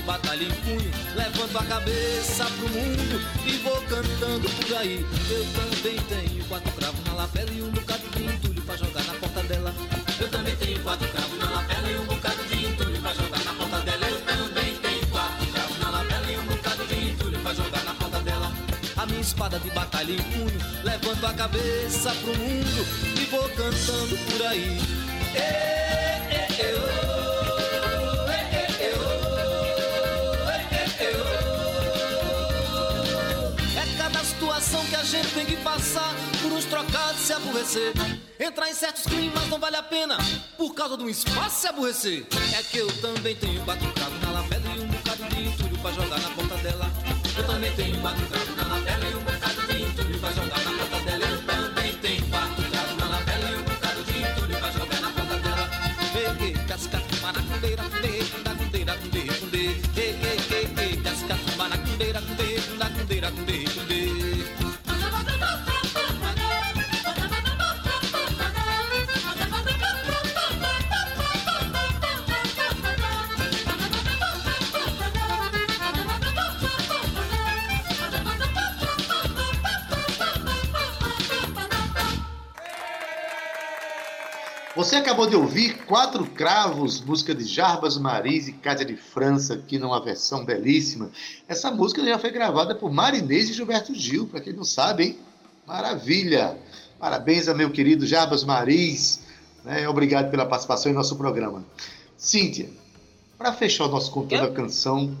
de batalha em punho, levanto a cabeça pro mundo e vou cantando por aí. Eu também tenho quatro cravos na lapela e um bocado de entulho pra jogar na porta dela. Eu também tenho quatro cravos na lapela e um bocado de entulho pra jogar na porta dela. Eu também tenho quatro cravos na lapela e um bocado de entulho pra jogar na porta dela. A minha espada de batalha em punho, levanto a cabeça pro mundo e vou cantando por aí. Ei, ei, ei, oh, situação que a gente tem que passar por uns trocados se aborrecer. Entrar em certos climas não vale a pena por causa de um espaço se aborrecer. É que eu também tenho cravos na lapela e um bocado de entulho pra jogar na porta dela. Eu também tenho cravos na lapela Você acabou de ouvir Quatro Cravos, música de Jarbas Maris e Cátia de França, aqui numa versão belíssima. Essa música já foi gravada por Marinês e Gilberto Gil, para quem não sabe, hein? Maravilha! Parabéns a meu querido Jarbas Maris. Né? Obrigado pela participação em nosso programa. Cíntia, Para fechar o nosso conteúdo da canção,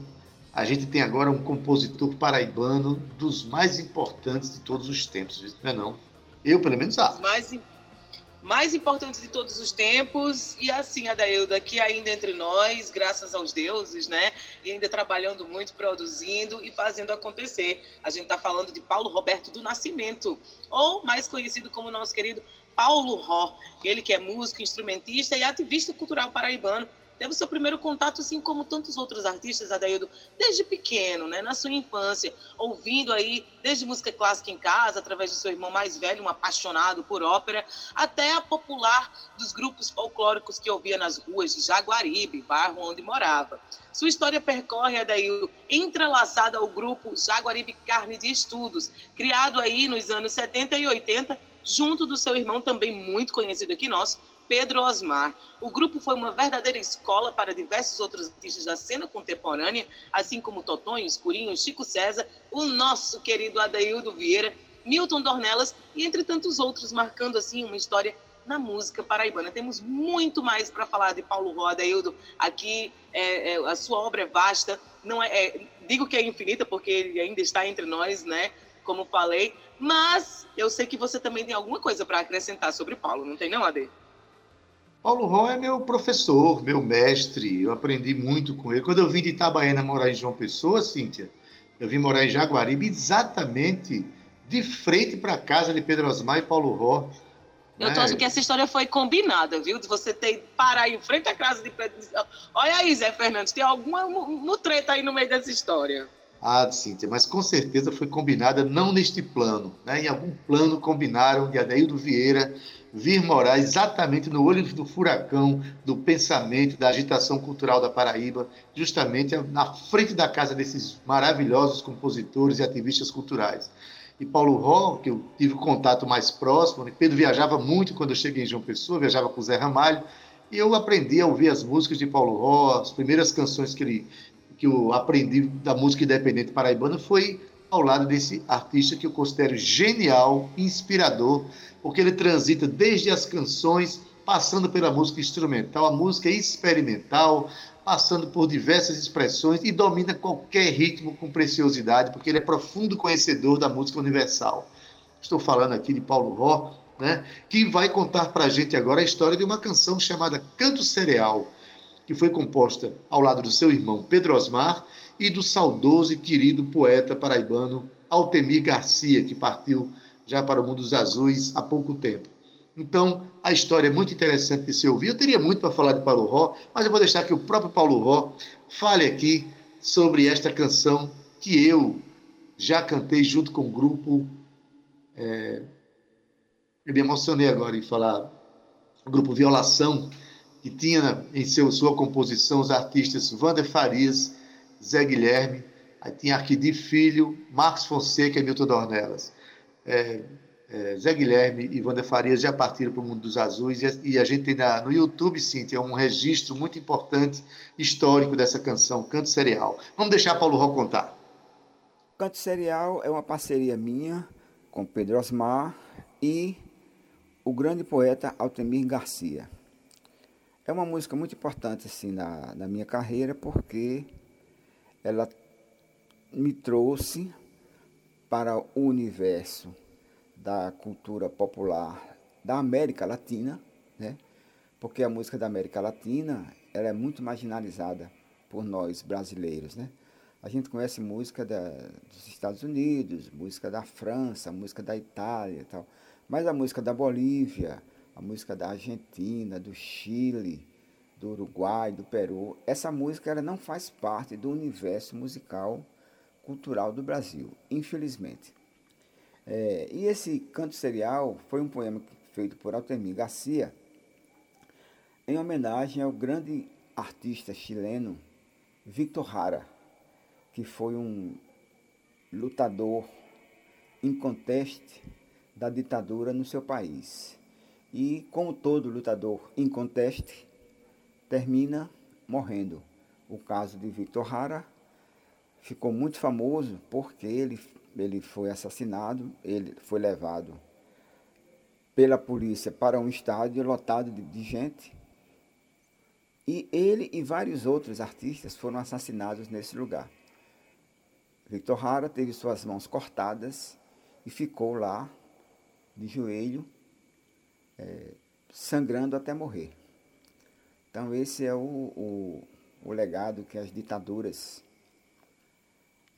a gente tem agora um compositor paraibano dos mais importantes de todos os tempos, não é não? Eu, pelo menos, acho. Mais, mais importantes de todos os tempos, e assim, Adailda, aqui ainda entre nós, graças aos deuses, né? E ainda trabalhando muito, produzindo e fazendo acontecer. A gente está falando de Paulo Roberto do Nascimento, ou mais conhecido como nosso querido Paulo Ró, ele que é músico, instrumentista e ativista cultural paraibano, teve seu primeiro contato, assim como tantos outros artistas, Adaildo, desde pequeno, né, na sua infância, ouvindo aí, desde música clássica em casa, através do seu irmão mais velho, um apaixonado por ópera, até a popular dos grupos folclóricos que ouvia nas ruas de Jaguaribe, bairro onde morava. Sua história percorre, Adaildo, entrelaçada ao grupo Jaguaribe Carne de Estudos, criado aí nos anos 70 e 80, junto do seu irmão, também muito conhecido aqui nosso, Pedro Osmar. O grupo foi uma verdadeira escola para diversos outros artistas da cena contemporânea, assim como Totonho, Escurinho, Chico César, o nosso querido Adaildo Vieira, Milton Dornelas e entre tantos outros, marcando assim uma história na música paraibana. Temos muito mais para falar de Paulo Roda, Aildo. Aqui é, é, a sua obra é vasta, não é, é, digo que é infinita porque ele ainda está entre nós, né? Como falei, mas eu sei que você também tem alguma coisa para acrescentar sobre Paulo, não tem não, Ade? Paulo Ron é meu professor, meu mestre, eu aprendi muito com ele. Quando eu vim de Itabaiana morar em João Pessoa, Cíntia, eu vim morar em Jaguaribe, exatamente de frente para a casa de Pedro Osmar e Paulo Ró. Eu tô né? achando que essa história foi combinada, viu? De você ter parar em frente à casa de Pedro. Olha aí, Zé Fernandes, tem alguma mutreta aí no meio dessa história. Ah, Cíntia, mas com certeza foi combinada, não neste plano. Né? Em algum plano combinaram de Adeildo Vieira vir morar exatamente no olho do furacão do pensamento, da agitação cultural da Paraíba, justamente na frente da casa desses maravilhosos compositores e ativistas culturais. E Paulo Ró, que eu tive contato mais próximo, né? Pedro viajava muito quando eu cheguei em João Pessoa, viajava com o Zé Ramalho, e eu aprendi a ouvir as músicas de Paulo Ró, as primeiras canções que, ele, que eu aprendi da música independente paraibana foi ao lado desse artista que eu considero genial, inspirador, porque ele transita desde as canções, passando pela música instrumental, a música experimental, passando por diversas expressões e domina qualquer ritmo com preciosidade, porque ele é profundo conhecedor da música universal. Estou falando aqui de Paulo Ró, né, que vai contar para a gente agora a história de uma canção chamada Canto Cereal, que foi composta ao lado do seu irmão Pedro Osmar e do saudoso e querido poeta paraibano Altemir Garcia, que partiu já para o mundo dos azuis há pouco tempo. Então, a história é muito interessante de se ouvir. Eu teria muito para falar de Paulo Ró, mas eu vou deixar que o próprio Paulo Ró fale aqui sobre esta canção que eu já cantei junto com o grupo. É... Eu me emocionei agora em falar. O grupo Violação, que tinha em seu, sua composição os artistas Wander Farias, Zé Guilherme, aí tinha Arquidi Filho, Marcos Fonseca e Milton Dornelas é, é, Zé Guilherme e Wander Farias já partiram para o mundo dos azuis e a, gente tem na, no YouTube, sim, tem um registro muito importante, histórico dessa canção, Canto Serial. Vamos deixar Paulo Ró contar. Canto Serial é uma parceria minha com Pedro Osmar e o grande poeta Altemir Garcia. É uma música muito importante assim na, na minha carreira porque ela me trouxe para o universo da cultura popular da América Latina, né? porque a música da América Latina ela é muito marginalizada por nós brasileiros. Né? A gente conhece música da, dos Estados Unidos, música da França, música da Itália tal, mas a música da Bolívia, a música da Argentina, do Chile, do Uruguai, do Peru, essa música ela não faz parte do universo musical cultural do Brasil, infelizmente. É, e esse canto serial foi um poema feito por Altemir Garcia em homenagem ao grande artista chileno Victor Jara, que foi um lutador inconteste da ditadura no seu país. E, como todo lutador inconteste, termina morrendo. O caso de Victor Jara ficou muito famoso porque ele, ele foi assassinado, ele foi levado pela polícia para um estádio lotado de, de gente E ele e vários outros artistas foram assassinados nesse lugar. Victor Hara teve suas mãos cortadas e ficou lá de joelho, é, sangrando até morrer. Então esse é o, o, o legado que as ditaduras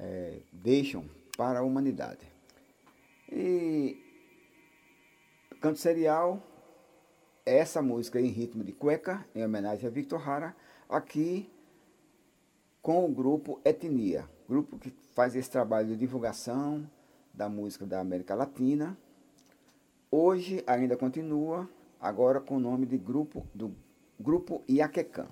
é, deixam para a humanidade. E canto serial, essa música em ritmo de cueca, em homenagem a Victor Hara, aqui com o grupo Etnia, grupo que faz esse trabalho de divulgação da música da América Latina. Hoje ainda continua, agora com o nome de grupo do grupo Iaquecã.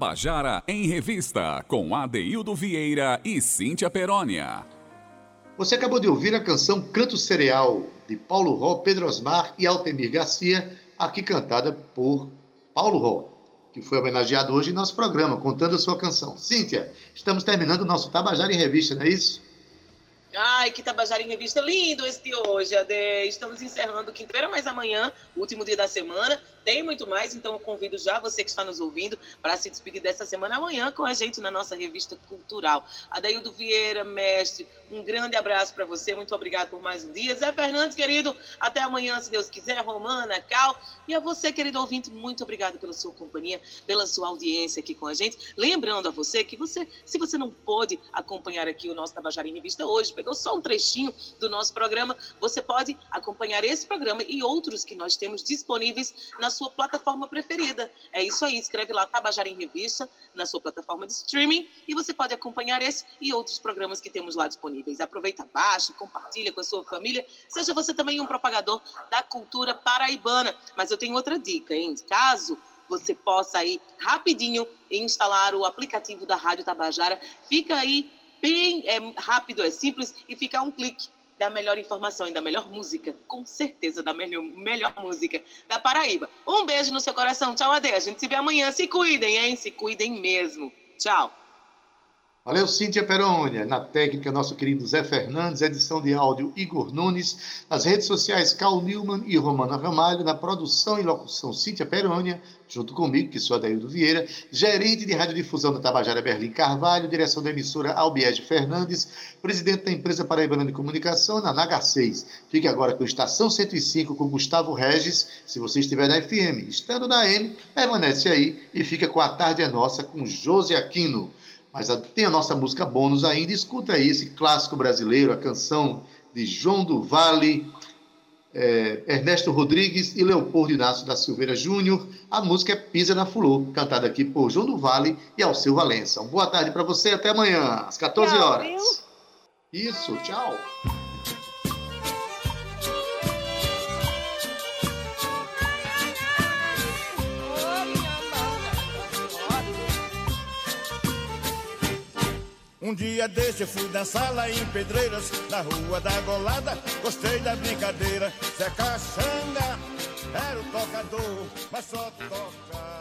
Tabajara em Revista, com Adeildo Vieira e Cíntia Perónia. Você acabou de ouvir a canção Canto Cereal, de Paulo Ró, Pedro Osmar e Altemir Garcia, aqui cantada por Paulo Ró, que foi homenageado hoje em nosso programa, contando a sua canção. Cíntia, estamos terminando o nosso Tabajara em Revista, não é isso? Ai, que Tabajara em Revista lindo esse de hoje, Ade. Estamos encerrando quinta-feira, mas amanhã, último dia da semana, tem muito mais, então eu convido já você que está nos ouvindo para se despedir dessa semana amanhã com a gente na nossa revista cultural. Adaildo Vieira, mestre, um grande abraço para você, muito obrigado por mais um dia. Zé Fernandes, querido, até amanhã, se Deus quiser. Romana, Cal, e a você, querido ouvinte, muito obrigado pela sua companhia, pela sua audiência aqui com a gente. Lembrando a você que você, se você não pôde acompanhar aqui o nosso Tabajara em Revista hoje, pegou só um trechinho do nosso programa, você pode acompanhar esse programa e outros que nós temos disponíveis na sua plataforma preferida. É isso aí, escreve lá Tabajara em Revista na sua plataforma de streaming e você pode acompanhar esse e outros programas que temos lá disponíveis. Aproveita, baixa, compartilha com a sua família, seja você também um propagador da cultura paraibana. Mas eu tenho outra dica, hein? Caso você possa aí rapidinho instalar o aplicativo da Rádio Tabajara, fica aí bem é, rápido, é simples e fica um clique da melhor informação e da melhor música, com certeza da melhor, melhor música da Paraíba. Um beijo no seu coração. Tchau, Ade. A gente se vê amanhã. Se cuidem, hein? Se cuidem mesmo. Tchau. Valeu, Cíntia Perônia. Na técnica, nosso querido Zé Fernandes. Edição de áudio, Igor Nunes. Nas redes sociais, Carl Newman e Romana Ramalho. Na produção e locução, Cíntia Perônia. Junto comigo, que sou Adaildo Vieira. Gerente de radiodifusão da Tabajara, Berlim Carvalho. Direção da emissora, Albiege Fernandes. Presidente da empresa Paraibana de Comunicação, na Naga 6. Fique agora com Estação 105, com Gustavo Regis. Se você estiver na FM, estando na M, permanece aí e fica com A Tarde é Nossa, com José Aquino. Mas tem a nossa música bônus ainda. Escuta aí esse clássico brasileiro, a canção de João do Vale, é, Ernesto Rodrigues e Leopoldo Inácio da Silveira Júnior. A música é Pisa na Fulô, cantada aqui por João do Vale e Alceu Valença. Uma boa tarde para você até amanhã, às 14 Tchau, horas. Isso, tchau. Um dia desse eu fui dançar lá em Pedreiras, na rua da Golada. Gostei da brincadeira. Zé Caxanga era o tocador, mas só toca.